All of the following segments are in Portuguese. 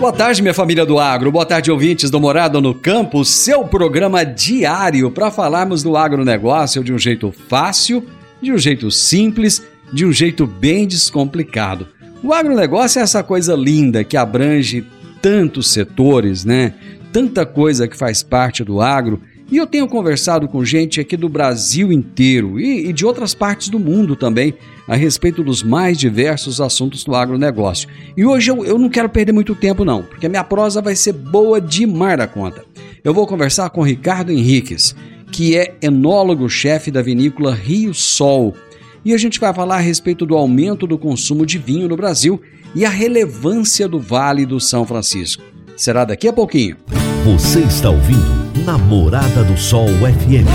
Boa tarde, minha família do agro. Boa tarde, ouvintes do Morada no Campo, seu programa diário para falarmos do agronegócio de um jeito fácil, de um jeito simples, de um jeito bem descomplicado. O agronegócio é essa coisa linda que abrange tantos setores, né? Tanta coisa que faz parte do agro e eu tenho conversado com gente aqui do Brasil inteiro e, e, de outras partes do mundo também a respeito dos mais diversos assuntos do agronegócio. E hoje eu, eu não quero perder muito tempo, não, porque a minha prosa vai ser boa demais da conta. Eu vou conversar com Ricardo Henriques, que é enólogo-chefe da vinícola Rio Sol. E a gente vai falar a respeito do aumento do consumo de vinho no Brasil e a relevância do Vale do São Francisco. Será daqui a pouquinho. Você está ouvindo Namorada do Sol FM.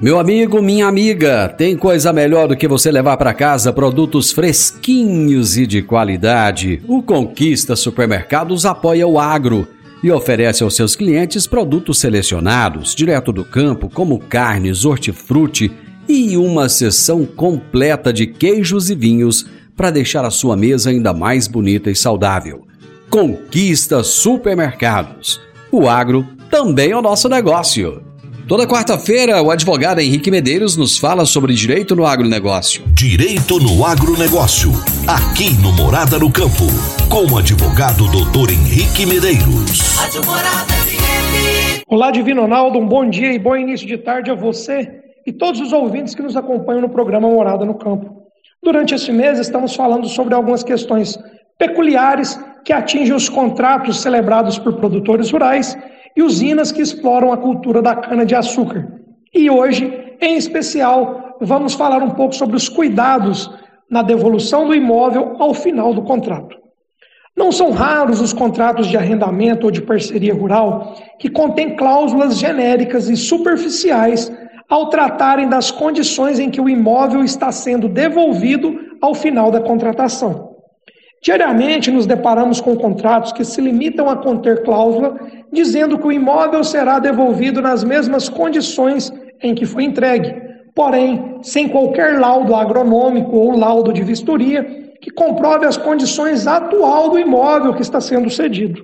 Meu amigo, minha amiga, tem coisa melhor do que você levar para casa produtos fresquinhos e de qualidade. O Conquista Supermercados apoia o agro e oferece aos seus clientes produtos selecionados, direto do campo, como carnes, hortifruti e uma seção completa de queijos e vinhos para deixar a sua mesa ainda mais bonita e saudável. Conquista Supermercados. O agro também é o nosso negócio. Toda quarta-feira, o advogado Henrique Medeiros nos fala sobre direito no agronegócio. Direito no agronegócio, aqui no Morada no Campo, com o advogado doutor Henrique Medeiros. Olá, Divino Ronaldo, um bom dia e bom início de tarde a você e todos os ouvintes que nos acompanham no programa Morada no Campo. Durante esse mês, estamos falando sobre algumas questões peculiares que atingem os contratos celebrados por produtores rurais e usinas que exploram a cultura da cana-de-açúcar. E hoje, em especial, vamos falar um pouco sobre os cuidados na devolução do imóvel ao final do contrato. Não são raros os contratos de arrendamento ou de parceria rural que contêm cláusulas genéricas e superficiais ao tratarem das condições em que o imóvel está sendo devolvido ao final da contratação. Diariamente nos deparamos com contratos que se limitam a conter cláusula dizendo que o imóvel será devolvido nas mesmas condições em que foi entregue, porém sem qualquer laudo agronômico ou laudo de vistoria que comprove as condições atual do imóvel que está sendo cedido.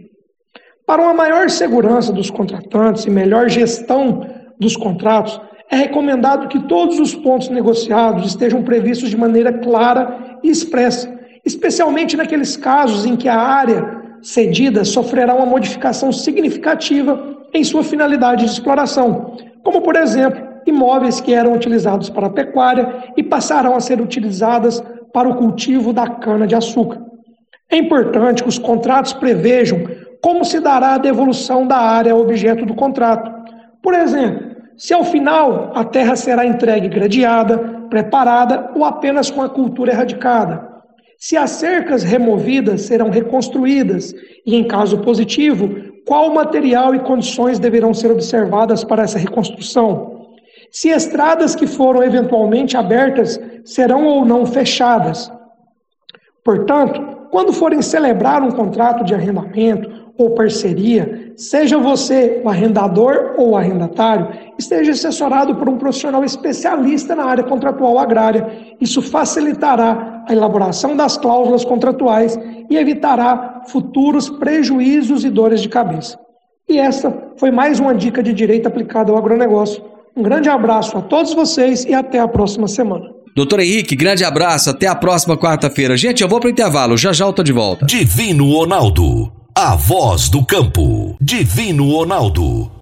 Para uma maior segurança dos contratantes e melhor gestão dos contratos, é recomendado que todos os pontos negociados estejam previstos de maneira clara e expressa especialmente naqueles casos em que a área cedida sofrerá uma modificação significativa em sua finalidade de exploração, como, por exemplo, imóveis que eram utilizados para a pecuária e passarão a ser utilizadas para o cultivo da cana-de-açúcar. É importante que os contratos prevejam como se dará a devolução da área objeto do contrato. Por exemplo, se ao final a terra será entregue gradeada, preparada ou apenas com a cultura erradicada se as cercas removidas serão reconstruídas e, em caso positivo, qual material e condições deverão ser observadas para essa reconstrução? Se estradas que foram eventualmente abertas serão ou não fechadas. Portanto, quando forem celebrar um contrato de arrendamento ou parceria, seja você o arrendador ou o arrendatário, esteja assessorado por um profissional especialista na área contratual agrária. Isso facilitará a elaboração das cláusulas contratuais e evitará futuros prejuízos e dores de cabeça. E essa foi mais uma dica de direito aplicada ao agronegócio. Um grande abraço a todos vocês e até a próxima semana. Doutor Henrique, grande abraço, até a próxima quarta-feira. Gente, eu vou para o intervalo, já já eu tô de volta. Divino Ronaldo, a voz do campo. Divino Ronaldo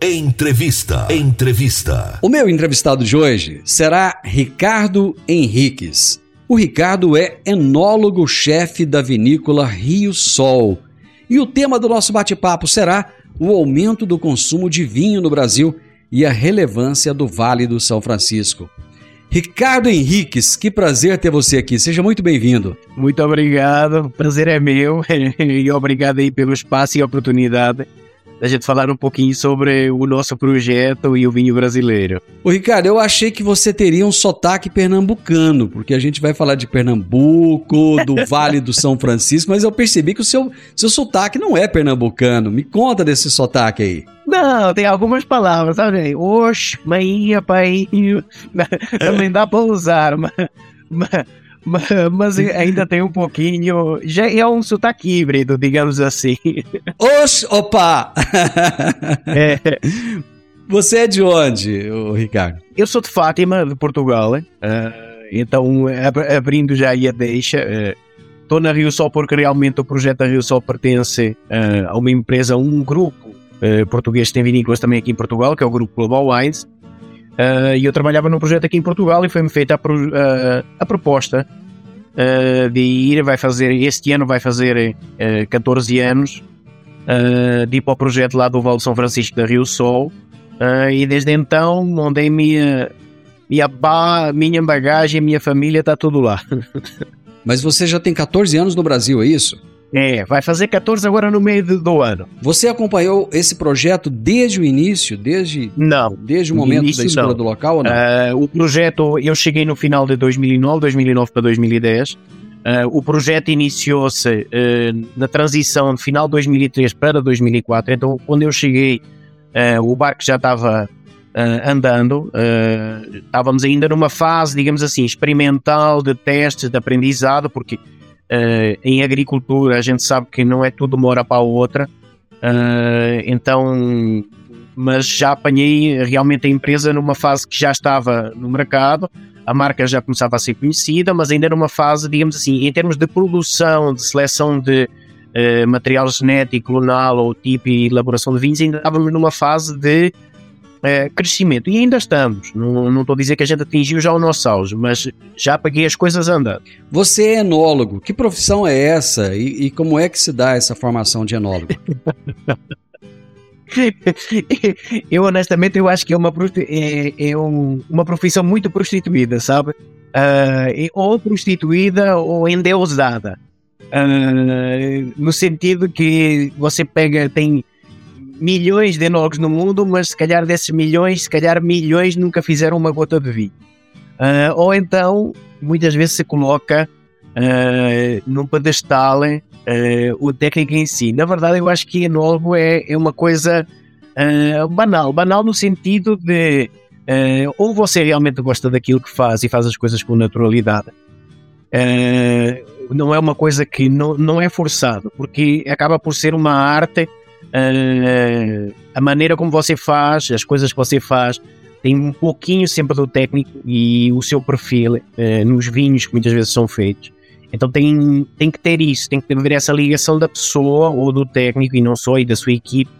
Entrevista. Entrevista. O meu entrevistado de hoje será Ricardo Henriques. O Ricardo é enólogo-chefe da vinícola Rio Sol. E o tema do nosso bate-papo será o aumento do consumo de vinho no Brasil e a relevância do Vale do São Francisco. Ricardo Henriques, que prazer ter você aqui. Seja muito bem-vindo. Muito obrigado. O prazer é meu e obrigado aí pelo espaço e oportunidade da gente falar um pouquinho sobre o nosso projeto e o vinho brasileiro. Ô Ricardo, eu achei que você teria um sotaque pernambucano, porque a gente vai falar de Pernambuco, do Vale do São Francisco, mas eu percebi que o seu, seu sotaque não é pernambucano. Me conta desse sotaque aí. Não, tem algumas palavras, sabe? Oxe, mãe, pai, também dá para usar, mas, mas, ainda tem um pouquinho. Já é um sotaque híbrido, digamos assim. Oxe, opa! É. Você é de onde, Ricardo? Eu sou de Fátima, de Portugal. Uh, então, abrindo já aí a deixa. Estou uh, na Rio Sol porque realmente o projeto da Rio Sol pertence uh, a uma empresa, a um grupo português que tem vinícolas também aqui em Portugal, que é o Grupo Global Wines. Uh, e eu trabalhava num projeto aqui em Portugal e foi-me feita a, pro, a proposta uh, de ir, vai fazer, este ano vai fazer 14 anos, de ir para o projeto lá do Val de São Francisco da Rio Sol, e desde então, onde minha, minha, ba, minha bagagem, minha família, está tudo lá. Mas você já tem 14 anos no Brasil, é isso? É, vai fazer 14 agora no meio do ano. Você acompanhou esse projeto desde o início, desde não, desde o momento início, da escolha do local ou não? Uh, o projeto, eu cheguei no final de 2009, 2009 para 2010. Uh, o projeto iniciou-se uh, na transição de final de 2003 para 2004. Então, quando eu cheguei, o barco já estava andando. estávamos ainda numa fase, digamos assim, experimental de testes, de aprendizado, porque Uh, em agricultura a gente sabe que não é tudo uma hora para a outra, uh, então, mas já apanhei realmente a empresa numa fase que já estava no mercado, a marca já começava a ser conhecida, mas ainda numa fase, digamos assim, em termos de produção, de seleção de uh, material genético, clonal ou tipo e elaboração de vinhos, ainda estávamos numa fase de é, crescimento. E ainda estamos. Não, não estou a dizer que a gente atingiu já o nosso auge, mas já paguei as coisas andando. Você é enólogo. Que profissão é essa? E, e como é que se dá essa formação de enólogo? eu honestamente eu acho que é uma, é, é um, uma profissão muito prostituída, sabe? Uh, ou prostituída ou endeusada. Uh, no sentido que você pega, tem milhões de enólogos no mundo, mas se calhar desses milhões, se calhar milhões nunca fizeram uma gota de vinho. Uh, ou então, muitas vezes se coloca uh, num pedestal uh, o técnico em si. Na verdade, eu acho que enólogo é, é uma coisa banal. Banal no sentido de ou você realmente gosta daquilo que faz e faz as coisas com naturalidade. não é uma coisa que não, não é forçado, porque acaba por ser uma arte uh, a maneira como você faz, as coisas que você faz, tem um pouquinho sempre do técnico e o seu perfil uh, nos vinhos que muitas vezes são feitos. Então tem, tem que ter isso, tem que haver essa ligação da pessoa ou do técnico e não só, e da sua equipe,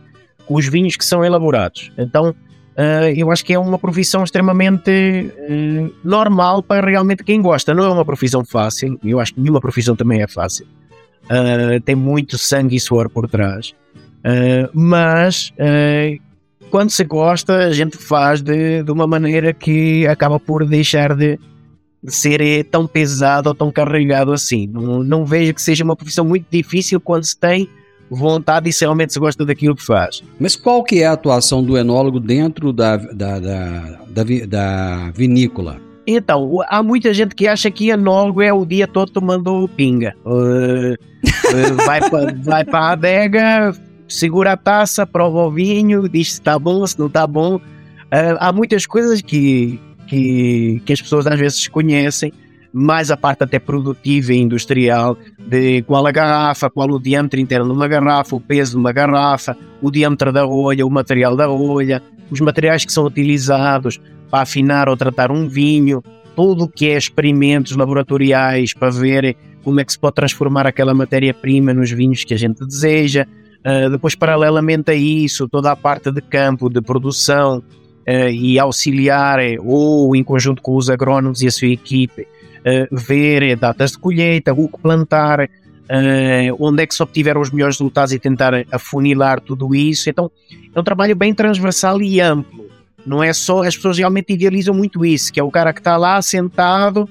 com os vinhos que são elaborados. Então uh, eu acho que é uma profissão extremamente uh, normal para realmente quem gosta. Não é uma profissão fácil, eu acho que nenhuma profissão também é fácil. Uh, tem muito sangue e suor por trás. Uh, mas uh, quando se gosta, a gente faz de, de uma maneira que acaba por deixar de, de ser eh, tão pesado ou tão carregado assim. Não, não vejo que seja uma profissão muito difícil quando se tem vontade e se realmente se gosta daquilo que faz. Mas qual que é a atuação do enólogo dentro da, da, da, da, da vinícola? Então, há muita gente que acha que enólogo é o dia todo tomando pinga. Uh, uh, vai para vai a adega, segura a taça, prova o vinho, diz se está bom, se não está bom. Uh, há muitas coisas que, que, que as pessoas às vezes conhecem, mais a parte até produtiva e industrial, de qual a garrafa, qual o diâmetro interno de uma garrafa, o peso de uma garrafa, o diâmetro da rolha, o material da rolha, os materiais que são utilizados para afinar ou tratar um vinho, tudo o que é experimentos laboratoriais para ver como é que se pode transformar aquela matéria-prima nos vinhos que a gente deseja. Uh, depois, paralelamente a isso, toda a parte de campo, de produção uh, e auxiliar, ou em conjunto com os agrónomos e a sua equipe, uh, ver datas de colheita, o que plantar, onde é que se obtiveram os melhores resultados e tentar afunilar tudo isso. Então, é um trabalho bem transversal e amplo. Não é só, as pessoas realmente idealizam muito isso, que é o cara que está lá sentado,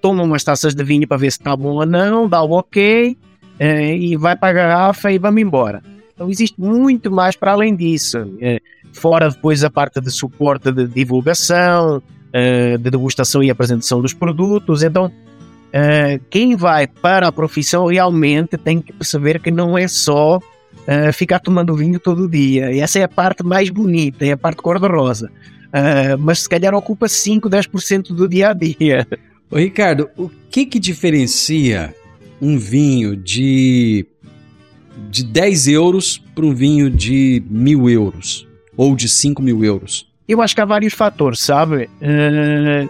toma umas taças de vinho para ver se está bom ou não, dá o ok é, e vai para a garrafa e vamos embora. Então existe muito mais para além disso. É, fora depois a parte de suporte de divulgação, é, de degustação e apresentação dos produtos. Então, quem vai para a profissão realmente tem que perceber que não é só ficar tomando vinho todo dia. E essa é a parte mais bonita, é a parte cor-de-rosa. mas se calhar ocupa 5, 10% do dia a dia. Ô Ricardo, o que que diferencia um vinho de, de 10 euros para um vinho de mil euros ou de 5 mil euros? Eu acho que há vários fatores, sabe? Uh,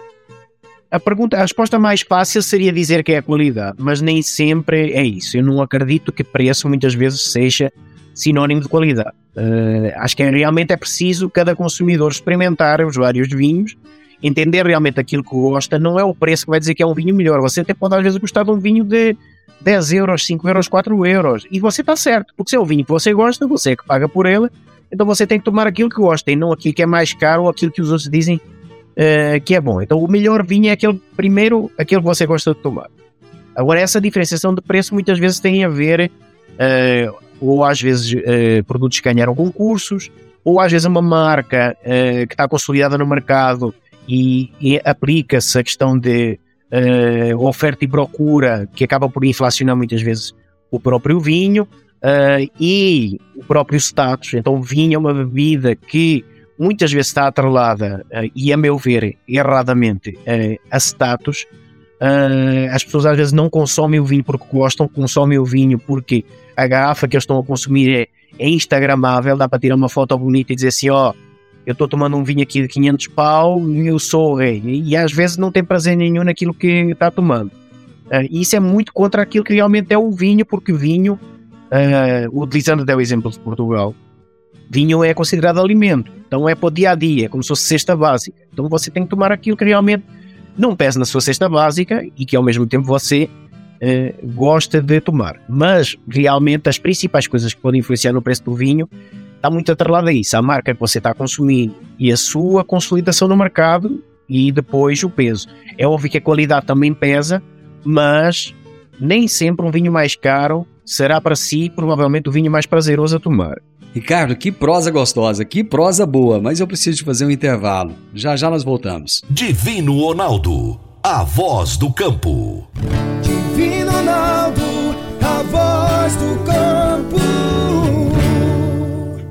a, pergunta, a resposta mais fácil seria dizer que é a qualidade, mas nem sempre é isso. Eu não acredito que preço muitas vezes seja sinónimo de qualidade. Uh, acho que é, realmente é preciso cada consumidor experimentar os vários vinhos entender realmente aquilo que gosta, não é o preço que vai dizer que é um vinho melhor. Você até pode às vezes gostar de um vinho de 10 euros, 5 euros, 4 euros. E você está certo, porque se é o vinho que você gosta, você é que paga por ele, então você tem que tomar aquilo que gosta e não aquilo que é mais caro ou aquilo que os outros dizem uh, que é bom. Então o melhor vinho é aquele primeiro, aquele que você gosta de tomar. Agora, essa diferenciação de preço muitas vezes tem a ver, uh, ou às vezes uh, produtos que ganharam concursos, ou às vezes uma marca que está consolidada no mercado e, e aplica-se a questão de uh, oferta e procura, que acaba por inflacionar muitas vezes o próprio vinho uh, e o próprio status. Então, o vinho é uma bebida que muitas vezes está atrelada, uh, e a meu ver, erradamente, a status. as pessoas às vezes não consomem o vinho porque gostam, consomem o vinho porque a garrafa que eles estão a consumir é, é instagramável, dá para tirar uma foto bonita e dizer assim, ó, oh, eu estou tomando um vinho aqui de 500 pau e eu sou o rei. E às vezes não tem prazer nenhum naquilo que está tomando. Uh, isso é muito contra aquilo que realmente é o vinho, porque vinho, uh, utilizando até o exemplo de Portugal, vinho é considerado alimento. Então é para o dia a dia, é como se fosse cesta básica. Então você tem que tomar aquilo que realmente não pesa na sua cesta básica e que ao mesmo tempo você uh, gosta de tomar. Mas realmente as principais coisas que podem influenciar no preço do vinho está muito atrelada a isso, a marca que você está a consumir e a sua consolidação no mercado e depois o peso. É óbvio que a qualidade também pesa, mas nem sempre um vinho mais caro será para si provavelmente o vinho mais prazeroso a tomar. Ricardo, que prosa gostosa, que prosa boa, mas eu preciso de fazer um intervalo. Já já nós voltamos. Divino Ronaldo, a voz do campo.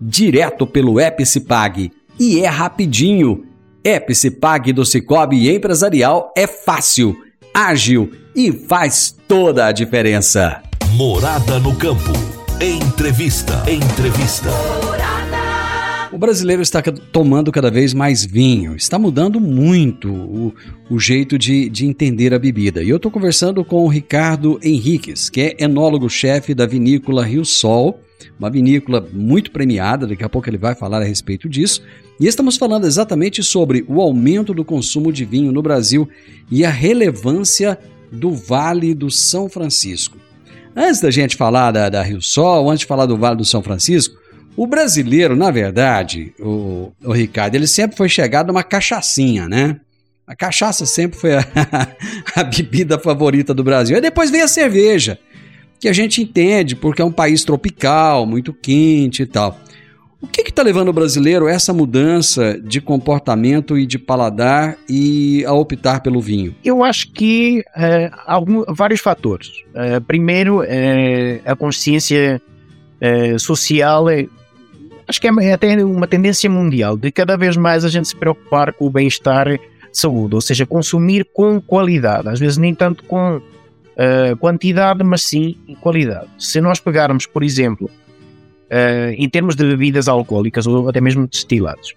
direto pelo Epicipag e é rapidinho. Epicipag do Cicobi Empresarial é fácil, ágil e faz toda a diferença. Morada no campo. Entrevista. Entrevista. O brasileiro está tomando cada vez mais vinho, está mudando muito o, o jeito de, de entender a bebida. E eu estou conversando com o Ricardo Henriques, que é enólogo-chefe da vinícola Rio Sol, uma vinícola muito premiada, daqui a pouco ele vai falar a respeito disso. E estamos falando exatamente sobre o aumento do consumo de vinho no Brasil e a relevância do Vale do São Francisco. Antes da gente falar da, da Rio Sol, antes de falar do Vale do São Francisco, o brasileiro, na verdade, o, o Ricardo, ele sempre foi chegado a uma cachaçinha, né? A cachaça sempre foi a, a bebida favorita do Brasil. E depois veio a cerveja, que a gente entende porque é um país tropical, muito quente e tal. O que está levando o brasileiro a essa mudança de comportamento e de paladar e a optar pelo vinho? Eu acho que é, algum, vários fatores. É, primeiro, é, a consciência social acho que é até uma tendência mundial de cada vez mais a gente se preocupar com o bem-estar de saúde, ou seja, consumir com qualidade, às vezes nem tanto com uh, quantidade, mas sim qualidade. Se nós pegarmos, por exemplo, uh, em termos de bebidas alcoólicas ou até mesmo destilados,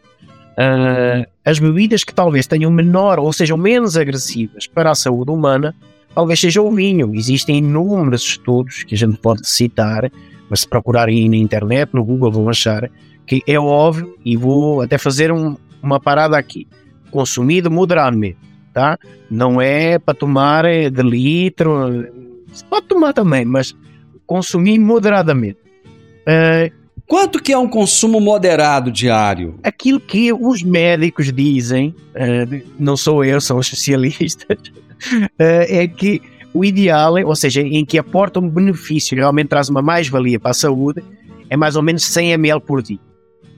uh, as bebidas que talvez tenham menor ou sejam menos agressivas para a saúde humana, talvez seja o vinho. Existem inúmeros estudos que a gente pode citar mas se procurarem na internet, no Google, vão achar que é óbvio e vou até fazer um, uma parada aqui. Consumido moderadamente, tá? Não é para tomar eh, de litro, se pode tomar também, mas consumir moderadamente. Uh, Quanto que é um consumo moderado diário? Aquilo que os médicos dizem, uh, não sou eu, são os especialistas, uh, é que o ideal, é, ou seja, em que aporta um benefício, realmente traz uma mais-valia para a saúde, é mais ou menos 100 ml por dia,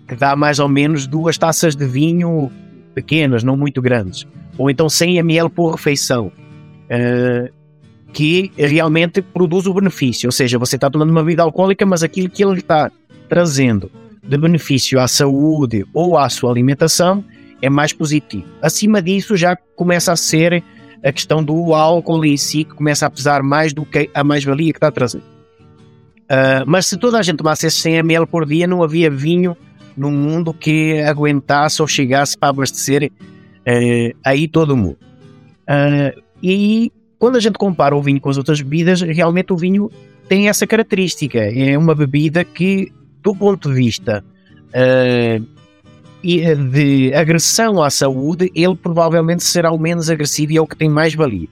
que dá mais ou menos duas taças de vinho pequenas, não muito grandes, ou então 100 ml por refeição, uh, que realmente produz o benefício, ou seja, você está tomando uma bebida alcoólica, mas aquilo que ele está trazendo de benefício à saúde ou à sua alimentação é mais positivo. Acima disso já começa a ser a questão do álcool em si que começa a pesar mais do que a mais-valia que está a trazer. Uh, mas se toda a gente tomasse 100 ml por dia, não havia vinho no mundo que aguentasse ou chegasse para abastecer uh, aí todo mundo. Uh, e quando a gente compara o vinho com as outras bebidas, realmente o vinho tem essa característica. É uma bebida que, do ponto de vista uh, de agressão à saúde, ele provavelmente será o menos agressivo e é o que tem mais valia.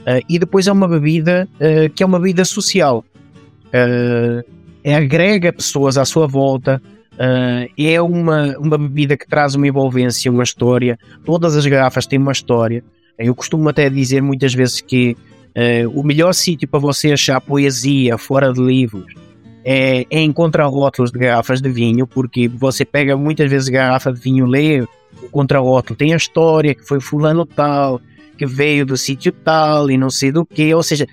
Uh, e depois é uma bebida uh, que é uma bebida social. Agrega pessoas à sua volta, é uma, uma bebida que traz uma envolvência, uma história. Todas as garrafas têm uma história. Eu costumo até dizer muitas vezes que o melhor sítio para você achar poesia fora de livros é, é encontrar rótulos de garrafas de vinho, porque você pega muitas vezes garrafa de vinho, lê o contrarótulo, tem a história que foi fulano tal, que veio do sítio tal e não sei do que, ou seja,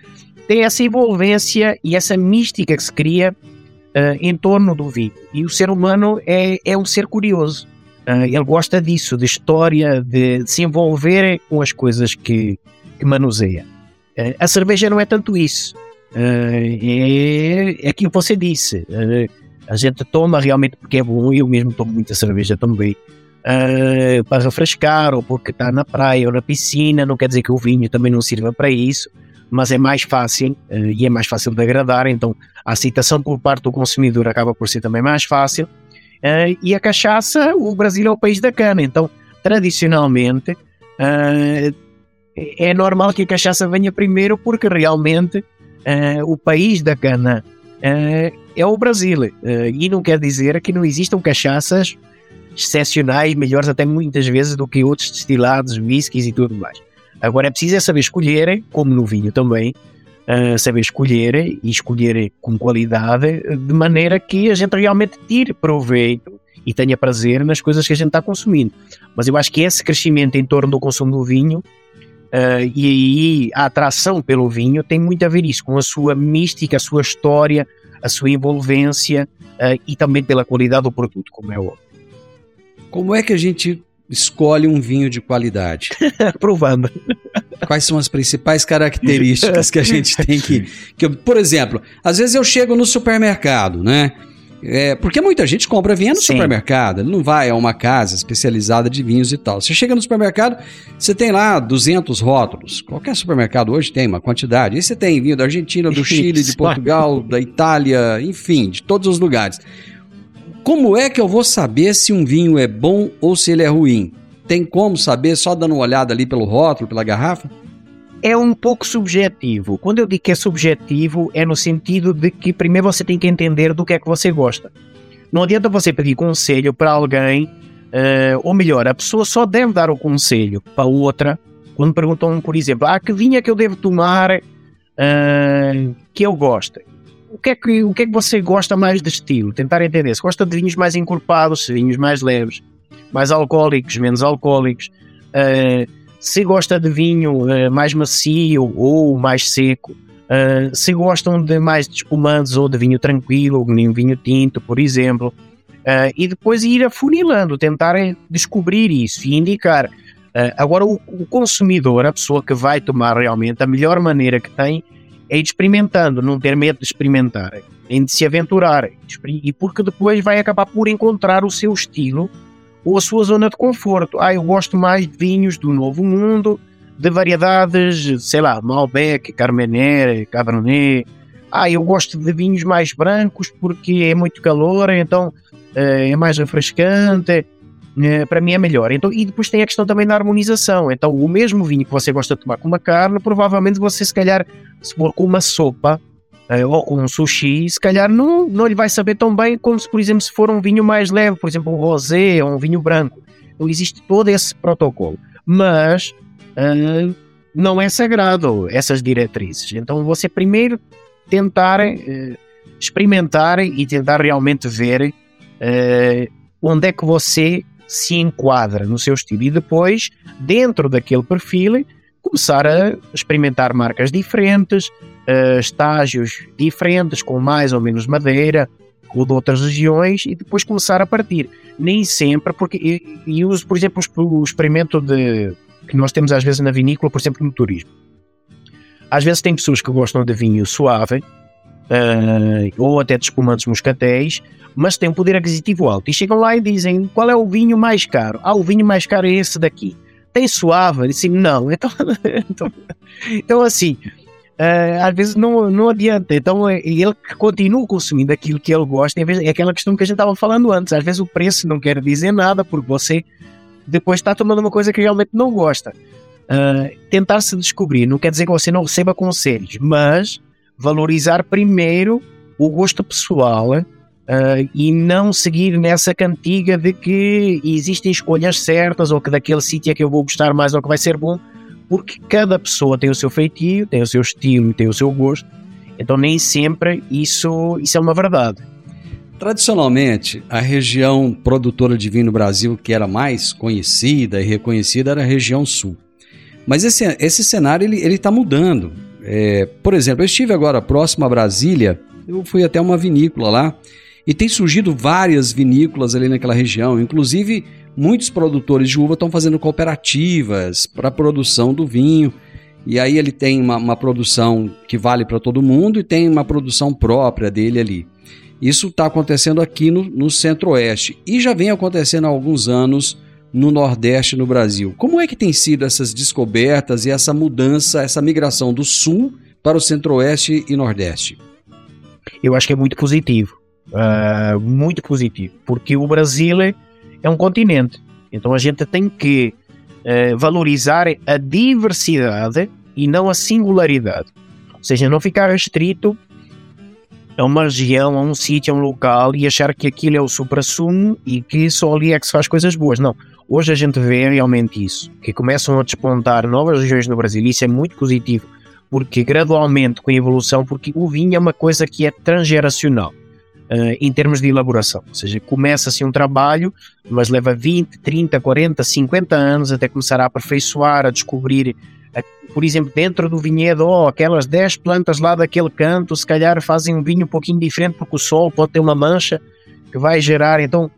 tem essa envolvência e essa mística que se cria uh, em torno do vinho. E o ser humano é, é um ser curioso. Uh, ele gosta disso, de história, de, se envolver com as coisas que, que manuseia. Uh, a cerveja não é tanto isso. É, é aquilo que você disse. A gente toma realmente porque é bom, eu mesmo tomo muita cerveja também. Para refrescar, ou porque está na praia ou na piscina, não quer dizer que o vinho também não sirva para isso, mas é mais fácil uh, e é mais fácil de agradar, então a aceitação por parte do consumidor acaba por ser também mais fácil. Uh, e a cachaça, o Brasil é o país da cana, então tradicionalmente é normal que a cachaça venha primeiro porque realmente o país da cana é o Brasil. E não quer dizer que não existam cachaças excepcionais, melhores até muitas vezes do que outros destilados, whiskies e tudo mais. Agora é preciso é saber escolher, como no vinho também, saber escolher e escolher com qualidade, de maneira que a gente realmente tire proveito e tenha prazer nas coisas que a gente está consumindo. Mas eu acho que esse crescimento em torno do consumo do vinho Uh, e aí a atração pelo vinho tem muito a ver isso, com a sua mística, a sua história, a sua envolvência uh, e também pela qualidade do produto, como é óbvio. Como é que a gente escolhe um vinho de qualidade? Provando. Quais são as principais características que a gente tem que, que. Por exemplo, às vezes eu chego no supermercado, né? É, porque muita gente compra vinho no Sim. supermercado, ele não vai a uma casa especializada de vinhos e tal. Você chega no supermercado, você tem lá 200 rótulos. Qualquer supermercado hoje tem uma quantidade. E você tem vinho da Argentina, do Chile, de. Portugal, da Itália, enfim, de todos os lugares. Como é que eu vou saber se um vinho é bom ou se ele é ruim? Tem como saber só dando uma olhada ali pelo rótulo, pela garrafa? é um pouco subjetivo. Quando eu digo que é subjetivo, é no sentido de que primeiro você tem que entender do que é que você gosta. Não adianta você pedir conselho para alguém, eh, ou melhor, a pessoa só deve dar o conselho para outra quando perguntam, por exemplo, ah, que vinho é que eu devo tomar eh, que eu goste. O que, é que, o que é que você gosta mais de estilo? Tentar entender. Se gosta de vinhos mais encorpados, se vinhos mais leves, mais alcoólicos, menos alcoólicos. eh, se gosta de vinho eh, mais macio ou mais seco, eh, se gostam de mais de espumantes ou de vinho tranquilo, nem vinho tinto, por exemplo, e depois ir afunilando, tentar eh, descobrir isso e indicar. Agora, o, o consumidor, a pessoa que vai tomar realmente, a melhor maneira que tem é ir experimentando, não ter medo de experimentar, em de se aventurar, e porque depois vai acabar por encontrar o seu estilo ou a sua zona de conforto. Ah, eu gosto mais de vinhos do Novo Mundo, de variedades, sei lá, Malbec, Carmener, Cabernet. Ah, eu gosto de vinhos mais brancos porque é muito calor, então eh, é mais refrescante. Eh, Para mim é melhor. Então, e depois tem a questão também da harmonização. Então, o mesmo vinho que você gosta de tomar com uma carne, provavelmente você, se calhar, se for com uma sopa, eh, ou com um sushi, se calhar não, não lhe vai saber tão bem como se, por exemplo, se for um vinho mais leve, por exemplo, um rosé ou um vinho branco. Então existe todo esse protocolo. Mas ah, não é sagrado essas diretrizes. Então você primeiro tentar eh, experimentar e tentar realmente ver eh, onde é que você se enquadra no seu estilo e depois, dentro daquele perfil, começar a experimentar marcas diferentes, eh, estágios diferentes, com mais ou menos madeira, ou de outras regiões, e depois começar a partir. Nem sempre, porque e uso, por exemplo, o experimento de, que nós temos às vezes na vinícola, por exemplo, no turismo. Às vezes tem pessoas que gostam de vinho suave, eh, ou até de espumantes moscatéis, mas têm um poder aquisitivo alto. E chegam lá e dizem qual é o vinho mais caro. Ah, o vinho mais caro é esse daqui. Tem suave? Disse, não. Então, então, então assim, eh, às vezes não, não adianta. Então eh, ele continua consumindo aquilo que ele gosta. vez- É aquela questão que a gente estava falando antes. Às vezes o preço não quer dizer nada, porque você depois está tomando uma coisa que realmente não gosta. Ah, tentar se descobrir não quer dizer que você não receba conselhos, mas valorizar primeiro o gosto pessoal ah, e não seguir nessa cantiga de que existem escolhas certas ou que daquele sítio é que eu vou gostar mais ou que vai ser bom, porque cada pessoa tem o seu feitio, tem o seu estilo, tem o seu gosto, então nem sempre isso, isso é uma verdade. Tradicionalmente, a região produtora de vinho no Brasil que era mais conhecida e reconhecida era a região sul. Mas esse, esse cenário ele está mudando. É, por exemplo, eu estive agora próximo a Brasília, eu fui até uma vinícola lá e tem surgido várias vinícolas ali naquela região. Inclusive, muitos produtores de uva estão fazendo cooperativas para a produção do vinho. E aí ele tem uma, uma produção que vale para todo mundo e tem uma produção própria dele ali. Isso está acontecendo aqui no, no Centro-Oeste e já vem acontecendo há alguns anos no Nordeste no Brasil. Como é que tem sido essas descobertas e essa mudança, essa migração do Sul para o Centro-Oeste e Nordeste? eu acho que é muito positivo. Ah, muito positivo. Porque o Brasil é um continente. Então a gente tem que eh, valorizar a diversidade e não a singularidade. Ou seja, não ficar restrito a uma região, a um sítio, a um local e achar que aquilo é o supra-sumo e que só ali é que se faz coisas boas. Não. Hoje a gente vê realmente isso, que começam a despontar novas regiões no Brasil e isso é muito positivo, porque gradualmente com a evolução, porque o vinho é uma coisa que é transgeracional eh, em termos de elaboração, ou seja, começa-se um trabalho, mas leva 20, 30, 40, 50 anos até começar a aperfeiçoar, a descobrir, por exemplo, dentro do vinhedo, oh, aquelas 10 plantas lá daquele canto, se calhar fazem um vinho um pouquinho diferente porque o sol pode ter uma mancha que vai gerar, então,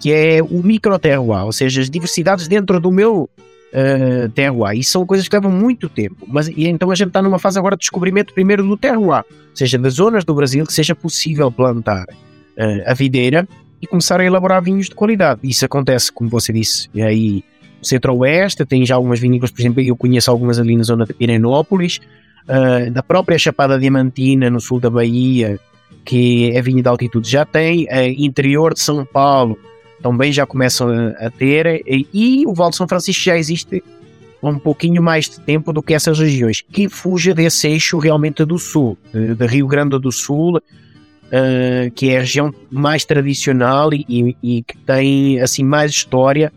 que é o micro terroir, ou seja, as diversidades dentro do meu uh, terroir. Isso são coisas que levam muito tempo. Mas e então a gente está numa fase agora de descobrimento primeiro do terroir, ou seja, das zonas do Brasil que seja possível plantar. a videira e começar a elaborar vinhos de qualidade. Isso acontece, como você disse, aí no centro-oeste, tem já algumas vinícolas, por exemplo, eu conheço algumas ali na zona de Pirenópolis, uh, da própria Chapada Diamantina, no sul da Bahia, que é vinho de altitude, já tem, uh, interior de São Paulo, também já começam a, a ter, e, e, o Val de São Francisco já existe há um pouquinho mais de tempo do que essas regiões, que fuja desse eixo realmente do sul, de, de Rio Grande do Sul, uh, que é a região mais tradicional e, e, que tem assim mais história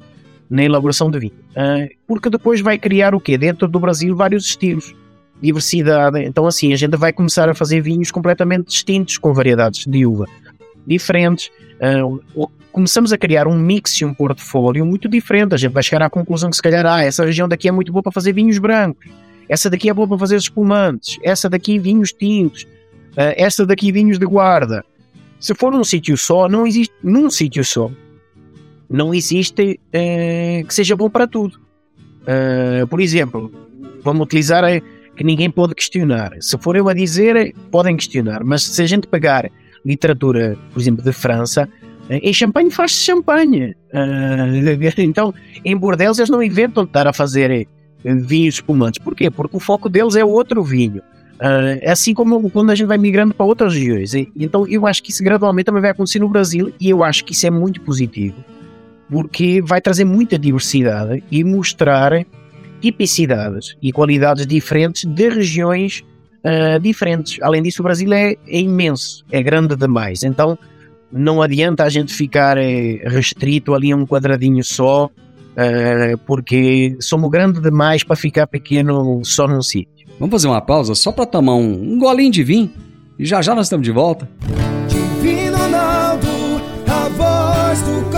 na elaboração de vinho. Uh, porque depois vai criar o quê? Dentro do Brasil vários estilos, diversidade. Então assim, a gente vai começar a fazer vinhos completamente distintos, com variedades de uva diferentes. Uh, começamos a criar um mix e um portfólio muito diferente. A gente vai chegar à conclusão que se calhar, ah, essa região daqui é muito boa para fazer vinhos brancos. Essa daqui é boa para fazer espumantes. Essa daqui vinhos tintos. Uh, esta daqui vinhos de guarda. Se for num sítio só, não existe num sítio só. Não existe uh, que seja bom para tudo. Uh, por exemplo, vamos utilizar a, que ninguém pode questionar. Se for eu a dizer, podem questionar, mas se a gente pegar literatura, por exemplo, de França, em champanhe faz-se champanhe. então, em Bordeaux eles não inventam de estar a fazer vinhos espumantes. Porquê? Porque o foco deles é outro vinho. Uh, assim como quando a gente vai migrando para outras regiões. Então eu acho que isso gradualmente também vai acontecer no Brasil e eu acho que isso é muito positivo porque vai trazer muita diversidade e mostrar tipicidades e qualidades diferentes de regiões uh, diferentes. Além disso, o Brasil é, é, imenso, é grande demais. Então não adianta a gente ficar eh, restrito ali a um quadradinho só, uh, porque somos grande demais para ficar pequeno só num sítio. Vamos fazer uma pausa só para tomar um, um golinho de vinho e já já nós estamos de volta. Divino Ronaldo, a voz do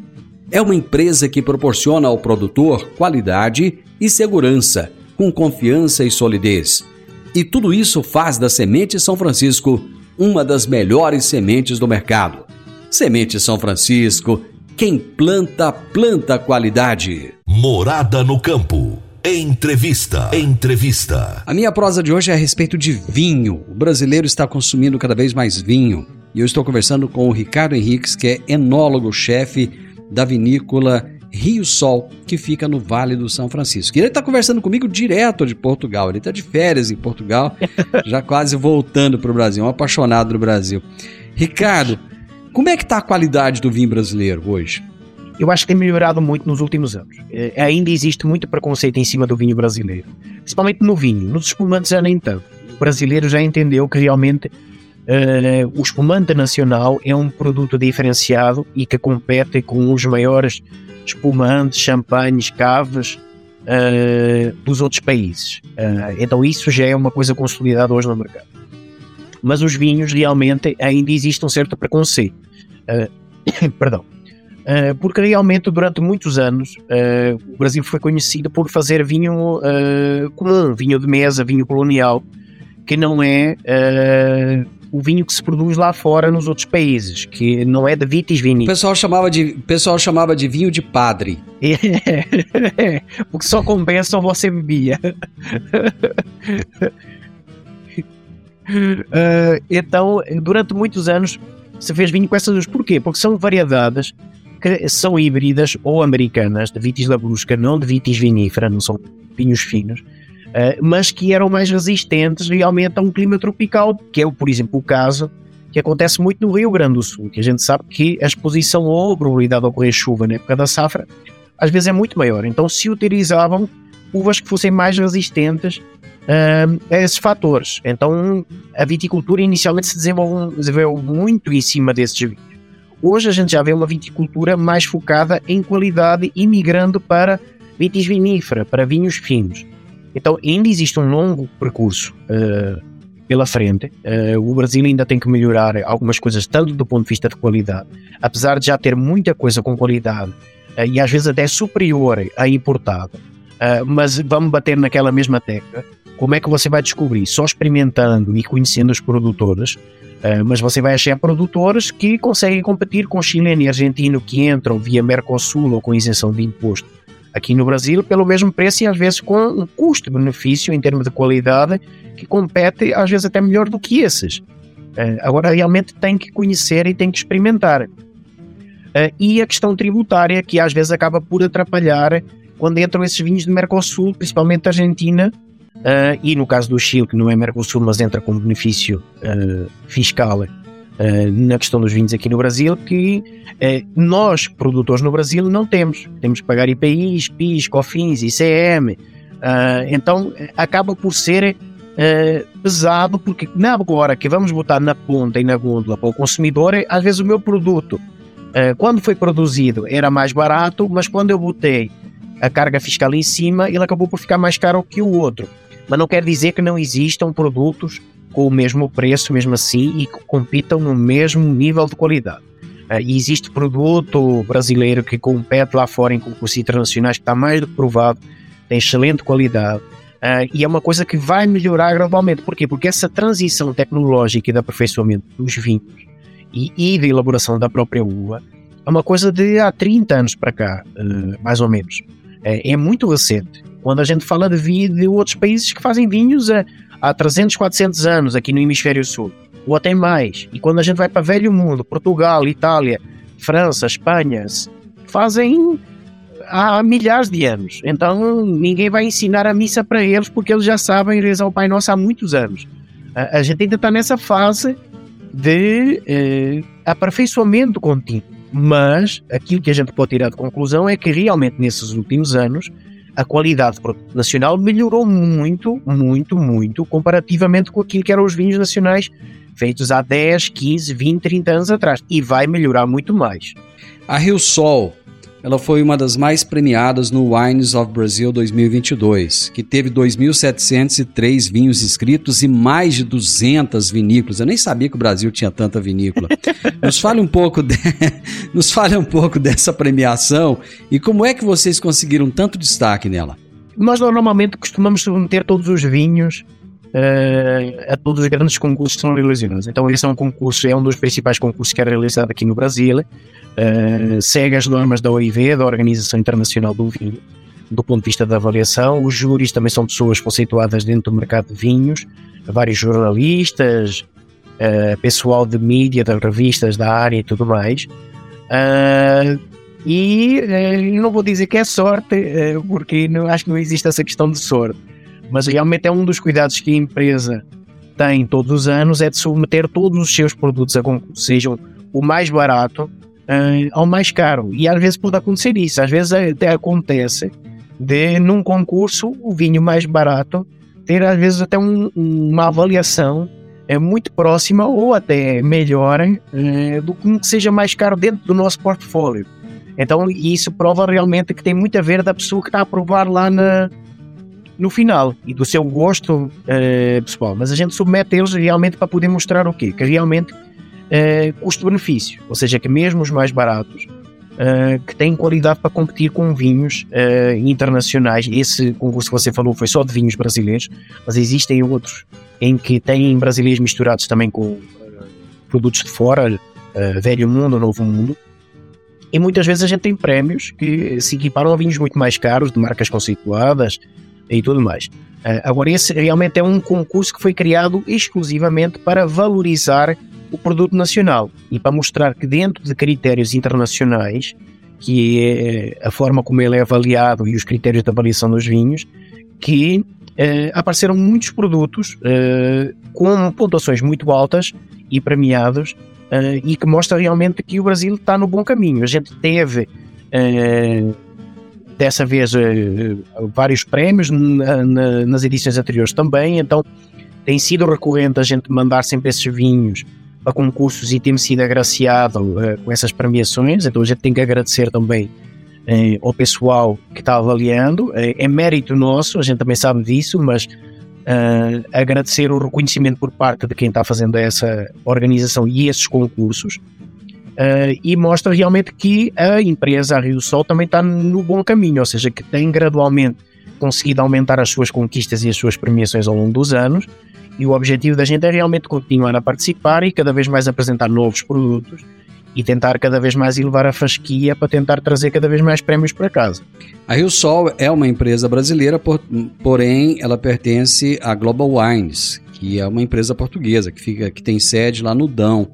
É uma empresa que proporciona ao produtor qualidade e segurança, com confiança e solidez. E tudo isso faz da Semente São Francisco uma das melhores sementes do mercado. Semente São Francisco, quem planta, planta qualidade. Morada no campo. Entrevista. Entrevista. A minha prosa de hoje é a respeito de vinho. O brasileiro está consumindo cada vez mais vinho. E eu estou conversando com o Ricardo Henriques, que é enólogo-chefe da vinícola Rio Sol, que fica no Vale do São Francisco. E ele está conversando comigo direto de Portugal. Ele está de férias em Portugal, já quase voltando para o Brasil, um apaixonado do Brasil. Ricardo, como é que está a qualidade do vinho brasileiro hoje? eu acho que tem melhorado muito nos últimos anos. É, ainda existe muito preconceito em cima do vinho brasileiro, principalmente no vinho. Nos espumantes já nem tanto. O brasileiro já entendeu que realmente uh, o espumante nacional é um produto diferenciado e que compete com os maiores espumantes, champanhes, caves uh, dos outros países. Uh, então isso já é uma coisa consolidada hoje no mercado. Mas os vinhos realmente ainda existe um certo preconceito. perdão. Porque realmente durante muitos anos o Brasil foi conhecido por fazer vinho comum, vinho de mesa, vinho colonial, que não é o vinho que se produz lá fora nos outros países, que não é de vitis vini. O pessoal chamava de, pessoal chamava de vinho de padre. É, porque só compensa você bebia. então, durante muitos anos se fez vinho com essas duas. Porquê? Porque são variedades que são híbridas ou americanas, de vitis labrusca, não de vitis vinífera, não são vinhos finos, uh, mas que eram mais resistentes realmente a um clima tropical, que é, por exemplo, o caso que acontece muito no Rio Grande do Sul, que a gente sabe que a exposição ou a probabilidade de ocorrer chuva na época da safra às vezes é muito maior. Então se utilizavam uvas que fossem mais resistentes uh, a esses fatores. Então a viticultura inicialmente se desenvolveu muito em cima desses vinhos. Hoje a gente já vê uma viticultura mais focada em qualidade e migrando para vitis vinífera, para vinhos finos. Então ainda existe um longo percurso uh, pela frente. Uh, o Brasil ainda tem que melhorar algumas coisas, tanto do ponto de vista de qualidade, apesar de já ter muita coisa com qualidade uh, e às vezes até superior à importada. Uh, mas vamos bater naquela mesma tecla. Como é que você vai descobrir? Só experimentando e conhecendo os produtores. mas você vai achar produtores que conseguem competir com chileno e argentino que entram via Mercosul ou com isenção de imposto aqui no Brasil pelo mesmo preço e às vezes com um custo-benefício em termos de qualidade que compete às vezes até melhor do que esses. Uh, agora realmente tem que conhecer e tem que experimentar. Uh, e a questão tributária que às vezes acaba por atrapalhar quando entram esses vinhos de Mercosul, principalmente da Argentina, uh, e no caso do Chile, que não é Mercosul, mas entra com benefício fiscal uh, na questão dos vinhos aqui no Brasil que uh, nós, produtores no Brasil, não temos. Temos que pagar IPIs, PIS, COFINS, ICM. Eh, então acaba por ser pesado, porque na agora que vamos botar na ponta e na gôndola para o consumidor, às vezes o meu produto, quando foi produzido, era mais barato, mas quando eu botei a carga fiscal em cima, ele acabou por ficar mais caro que o outro. Mas não quer dizer que não existam produtos com o mesmo preço, mesmo assim, e que compitam no mesmo nível de qualidade. Uh, e existe produto brasileiro que compete lá fora em concursos internacionais que está mais do que provado, tem excelente qualidade. Uh, e é uma coisa que vai melhorar gradualmente. Porquê? Porque essa transição tecnológica e de aperfeiçoamento dos vinhos e, e de elaboração da própria uva é uma coisa de há 30 anos para cá, uh, mais ou menos. É, muito recente. Quando a gente fala de, de outros países que fazem vinhos há 300, 400 anos aqui no Hemisfério Sul, ou até mais. E quando a gente vai para velho mundo, Portugal, Itália, França, Espanha, fazem há milhares de anos. Então ninguém vai ensinar a missa para eles porque eles já sabem rezar o Pai Nosso há muitos anos. A, a gente ainda está nessa fase de eh, aperfeiçoamento contínuo. Mas aquilo que a gente pode tirar de conclusão é que realmente nesses últimos anos a qualidade nacional melhorou muito, muito, muito, comparativamente com aquilo que eram os vinhos nacionais feitos há 10, 15, 20, 30 anos atrás. E vai melhorar muito mais. A Rio Sol ela foi uma das mais premiadas no Wines of Brazil 2022, que teve 2.703 vinhos inscritos e mais de 200 vinícolas. Eu nem sabia que o Brasil tinha tanta vinícola. Nos fale um pouco, de... Nos fale um pouco dessa premiação e como é que vocês conseguiram tanto destaque nela. Nós normalmente costumamos submeter todos os vinhos uh, a todos os grandes concursos são realizados. Então, esse é um concurso, é um dos principais concursos que é realizado aqui no Brasil. Uh, segue as normas da OIV, da Organização Internacional do Vinho, do ponto de vista da avaliação. Os júris também são pessoas conceituadas dentro do mercado de vinhos, vários jornalistas, uh, pessoal de mídia, das revistas da área e tudo mais. E não vou dizer que é sorte, porque não, acho que não existe essa questão de sorte mas realmente é um dos cuidados que a empresa tem todos os anos é de submeter todos os seus produtos a concurso, sejam o mais barato uh, ao mais caro. E às vezes pode acontecer isso, às vezes até acontece de num concurso o vinho mais barato ter às vezes até um, uma avaliação é muito próxima ou até melhor uh, do que um que seja mais caro dentro do nosso portfólio. Então isso prova realmente que tem muito a ver da pessoa que está a provar lá na, no final e do seu gosto uh, pessoal, mas a gente submete eles realmente para poder mostrar o quê? Que realmente uh, custo-benefício, ou seja, que mesmo os mais baratos uh, que têm qualidade para competir com vinhos internacionais. Esse concurso que você falou foi só de vinhos brasileiros, mas existem outros em que têm brasileiros misturados também com produtos de fora, velho mundo, novo mundo. E muitas vezes a gente tem prémios que se equiparam a vinhos muito mais caros, de marcas conceituadas, e tudo mais. Uh, agora, esse realmente é um concurso que foi criado exclusivamente para valorizar o produto nacional e para mostrar que, dentro de critérios internacionais, que é a forma como ele é avaliado e os critérios de avaliação dos vinhos, que uh, apareceram muitos produtos uh, com pontuações muito altas e premiados e que mostra realmente que o Brasil está no bom caminho. A gente teve dessa vez eh, vários prémios na, na, nas edições anteriores também, então tem sido recorrente a gente mandar sempre esses vinhos para concursos e temos sido agraciado uh, com essas premiações, então a gente tem que agradecer também ao pessoal que está avaliando, é mérito nosso, a gente também sabe disso, mas uh, agradecer o reconhecimento por parte de quem está fazendo essa organização e esses concursos. Uh, e mostra realmente que a empresa, a Rio Sol, também está no bom caminho, ou seja, que tem gradualmente conseguido aumentar as suas conquistas e as suas premiações ao longo dos anos. E o objetivo da gente é realmente continuar a participar e cada vez mais apresentar novos produtos e tentar cada vez mais elevar a fasquia para tentar trazer cada vez mais prémios para casa. A Rio Sol é uma empresa brasileira, por, porém ela pertence à Global Wines, que é uma empresa portuguesa que fica que tem sede lá no Dão,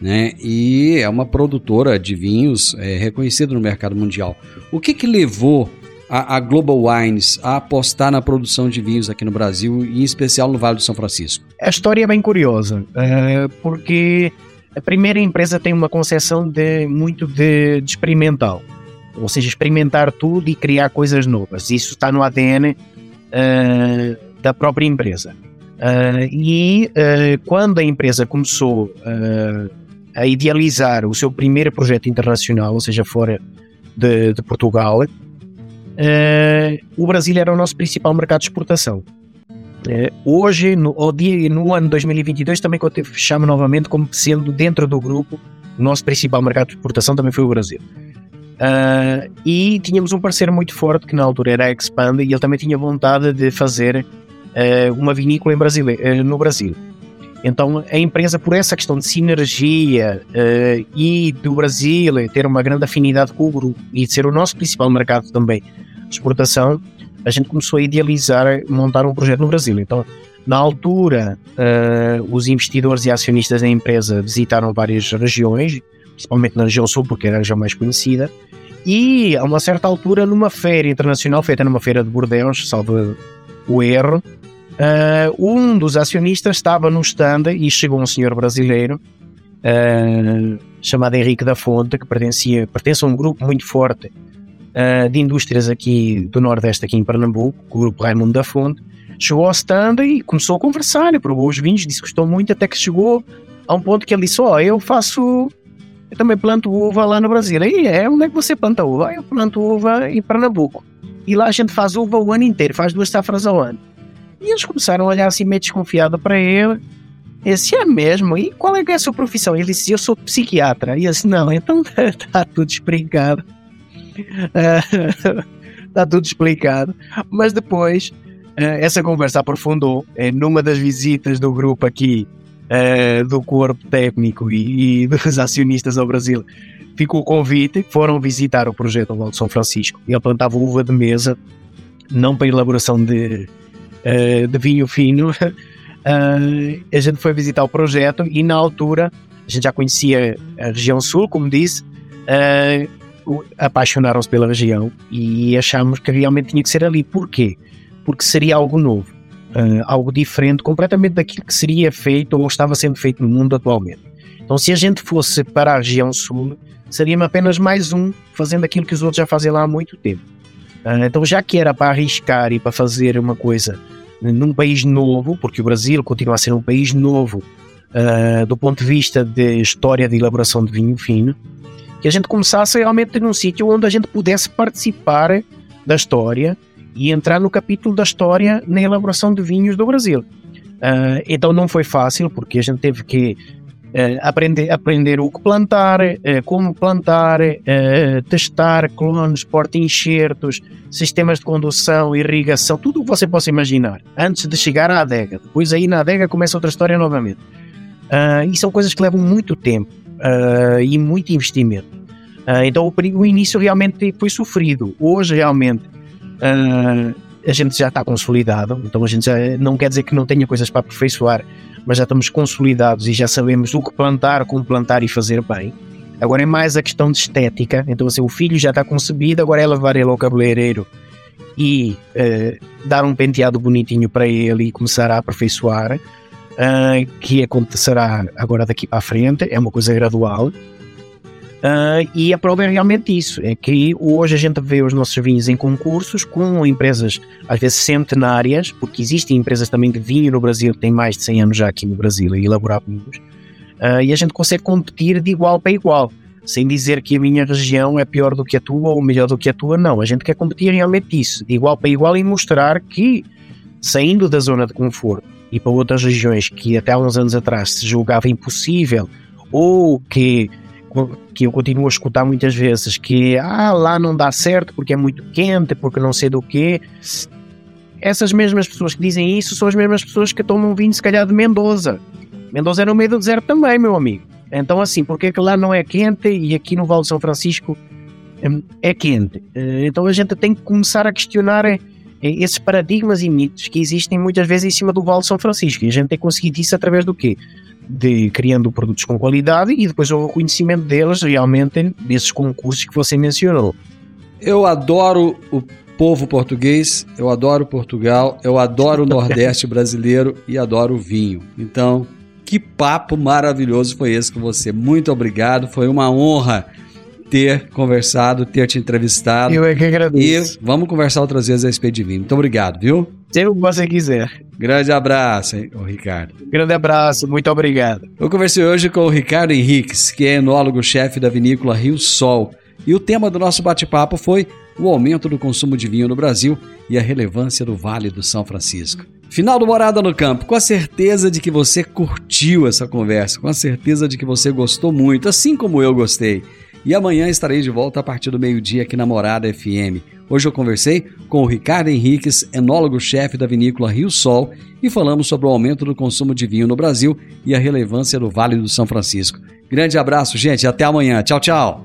né? E é uma produtora de vinhos é, reconhecida no mercado mundial. O que que levou a, a, Global Wines a apostar na produção de vinhos aqui no Brasil, e em especial no Vale do São Francisco? A história é bem curiosa, é, porque a primeira empresa tem uma concepção de muito de, de, experimental, ou seja, experimentar tudo e criar coisas novas. Isso está no ADN uh, eh, da própria empresa. Uh, e uh, quando a empresa começou a idealizar o seu primeiro projeto internacional, ou seja, fora de, de Portugal, o Brasil era o nosso principal mercado de exportação. É, hoje, no, ao dia, no ano 2022, também fechamos novamente como sendo dentro do grupo, o nosso principal mercado de exportação também foi o Brasil. Uh, e tínhamos um parceiro muito forte que na altura era a Expand e ele também tinha vontade de fazer uh, uma vinícola em Brasil, uh, no Brasil. Então a empresa, por essa questão de sinergia e do Brasil ter uma grande afinidade com o grupo e ser o nosso principal mercado também de exportação, a gente começou a idealizar montar um projeto no Brasil. Então, na altura, uh, os investidores e acionistas da empresa visitaram várias regiões, principalmente na região sul, porque era a região mais conhecida, e a uma certa altura, numa feira internacional, feita numa feira de Bordeaux, salvo o erro, uh, um dos acionistas estava no stand e chegou um senhor brasileiro uh, chamado Henrique da Fonte, que pertencia, pertence a um grupo muito forte uh, de indústrias aqui do Nordeste, aqui em Pernambuco, o grupo Raimundo da Fonte, chegou ao stand e começou a conversar, provou os vinhos, disse que gostou muito, até que chegou a um ponto que ele disse: Ó, oh, eu faço. Eu também planto uva lá no Brasil. E é, onde é que você planta uva? Eu planto uva em Pernambuco. E lá a gente faz uva o ano inteiro, faz duas safras ao ano. E eles começaram a olhar assim meio desconfiado para ele. Ele disse, é mesmo? E qual é é a sua profissão? Ele disse, eu sou psiquiatra. E disse, não, então está tudo explicado. Está tudo explicado. Mas depois, eh, essa conversa aprofundou eh, numa das visitas do grupo aqui eh, do corpo técnico e, dos acionistas ao Brasil. Ficou o convite, foram visitar o projeto ao São Francisco. Ele plantava uva de mesa, não para elaboração de, de vinho fino. a gente foi visitar o projeto e na altura a gente já conhecia a região sul, como disse, apaixonaram-se pela região e achámos que realmente tinha que ser ali. Porquê? Porque seria algo novo, uh, algo diferente, completamente daquilo que seria feito ou estava sendo feito no mundo atualmente. Então, se a gente fosse para a região sul, seria apenas mais um fazendo aquilo que os outros já fazem lá há muito tempo. Uh, então, já que era para arriscar e para fazer uma coisa num país novo, porque o Brasil continua a ser um país novo uh, do ponto de vista de história de elaboração de vinho fino, que a gente começasse realmente num sítio onde a gente pudesse participar da história e entrar no capítulo da história na elaboração de vinhos do Brasil. Uh, então não foi fácil, porque a gente teve que uh, aprender, aprender o que plantar, uh, como plantar, testar clones, porta-enxertos, sistemas de condução, irrigação, tudo o que você possa imaginar, antes de chegar à adega. Depois aí na adega começa outra história novamente. e são coisas que levam muito tempo uh, e muito investimento. Uh, então o, o, início realmente foi sofrido. Hoje realmente uh, a gente já está consolidado, então a gente já não quer dizer que não tenha coisas para aperfeiçoar, mas já estamos consolidados e já sabemos o que plantar, como plantar e fazer bem. Agora é mais a questão de estética, então assim, o filho já está concebido, agora é levar ele ao cabeleireiro e uh, dar um penteado bonitinho para ele e começar a aperfeiçoar uh, que acontecerá agora daqui para a frente, é uma coisa gradual. Uh, e a prova é realmente isso: é que hoje a gente vê os nossos vinhos em concursos com empresas às vezes centenárias, porque existem empresas também de vinho no Brasil que têm mais de 100 anos já aqui no Brasil a elaborar vinhos, uh, e a gente consegue competir de igual para igual, sem dizer que a minha região é pior do que a tua ou melhor do que a tua, não. A gente quer competir realmente isso, de igual para igual e mostrar que saindo da zona de conforto e para outras regiões que até há uns anos atrás se julgava impossível ou que que eu continuo a escutar muitas vezes que ah, lá não dá certo porque é muito quente, porque não sei do quê. Essas mesmas pessoas que dizem isso são as mesmas pessoas que tomam vinho, se calhar, de Mendoza. Mendoza é no meio do deserto também, meu amigo. Então, assim, porque é que lá não é quente e aqui no Vale de São Francisco hum, é quente? Eh, então a gente tem que começar a questionar eh, esses paradigmas e mitos que existem muitas vezes em cima do Vale de São Francisco. E a gente tem conseguido isso através do quê? De criando produtos com qualidade e depois o reconhecimento deles realmente nesses concursos que você mencionou. Eu adoro o povo português, eu adoro Portugal, eu adoro o Nordeste brasileiro e adoro o vinho. Então, que papo maravilhoso foi esse com você. Muito obrigado, foi uma honra ter conversado, ter te entrevistado. Eu é que agradeço. E vamos conversar outras vezes a respeito de vinho. Muito obrigado, viu? Sempre que você quiser. Grande abraço, hein, Ricardo. Grande abraço, muito obrigado. Eu conversei hoje com o Ricardo Henriques, que é enólogo-chefe da vinícola Rio Sol. E o tema do nosso bate-papo foi o aumento do consumo de vinho no Brasil e a relevância do Vale do São Francisco. Final do Morada no Campo, com a certeza de que você curtiu essa conversa, com a certeza de que você gostou muito, assim como eu gostei. E amanhã estarei de volta a partir do meio-dia aqui na Morada FM. Hoje eu conversei com o Ricardo Henriques, enólogo-chefe da vinícola Rio Sol, e falamos sobre o aumento do consumo de vinho no Brasil e a relevância do Vale do São Francisco. Grande abraço, gente, até amanhã. Tchau, tchau.